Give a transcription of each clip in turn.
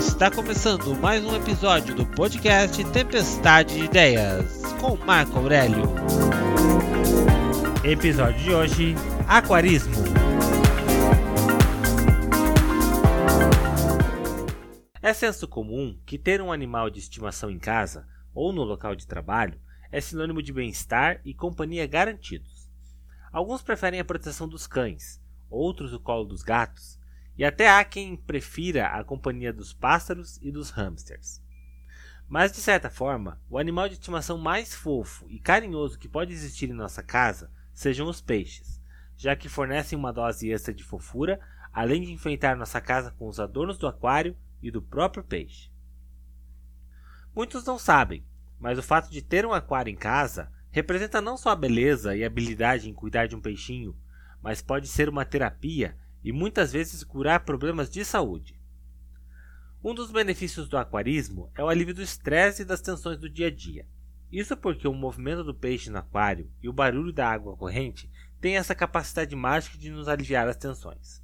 Está começando mais um episódio do podcast Tempestade de Ideias com Marco Aurélio. Episódio de hoje: Aquarismo. É senso comum que ter um animal de estimação em casa ou no local de trabalho é sinônimo de bem-estar e companhia garantidos. Alguns preferem a proteção dos cães, outros o colo dos gatos, e até há quem prefira a companhia dos pássaros e dos hamsters. Mas, de certa forma, o animal de estimação mais fofo e carinhoso que pode existir em nossa casa sejam os peixes, já que fornecem uma dose extra de fofura, além de enfeitar nossa casa com os adornos do aquário e do próprio peixe. Muitos não sabem, mas o fato de ter um aquário em casa representa não só a beleza e habilidade em cuidar de um peixinho, mas pode ser uma terapia e muitas vezes curar problemas de saúde. Um dos benefícios do aquarismo é o alívio do estresse e das tensões do dia a dia. Isso porque o movimento do peixe no aquário e o barulho da água corrente têm essa capacidade mágica de nos aliviar as tensões.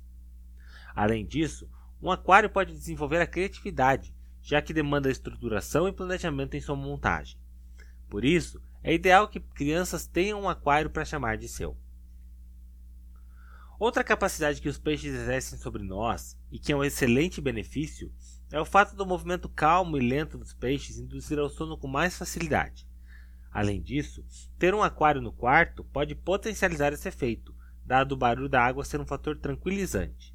Além disso, um aquário pode desenvolver a criatividade, já que demanda estruturação e planejamento em sua montagem. Por isso, é ideal que crianças tenham um aquário para chamar de seu. Outra capacidade que os peixes exercem sobre nós, e que é um excelente benefício, é o fato do movimento calmo e lento dos peixes induzir ao sono com mais facilidade. Além disso, ter um aquário no quarto pode potencializar esse efeito, dado o barulho da água ser um fator tranquilizante.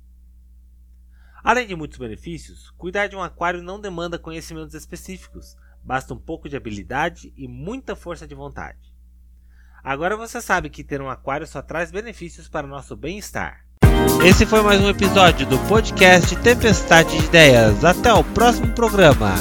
Além de muitos benefícios, cuidar de um aquário não demanda conhecimentos específicos, basta um pouco de habilidade e muita força de vontade. Agora você sabe que ter um aquário só traz benefícios para o nosso bem-estar. Esse foi mais um episódio do podcast Tempestade de Ideias. Até o próximo programa.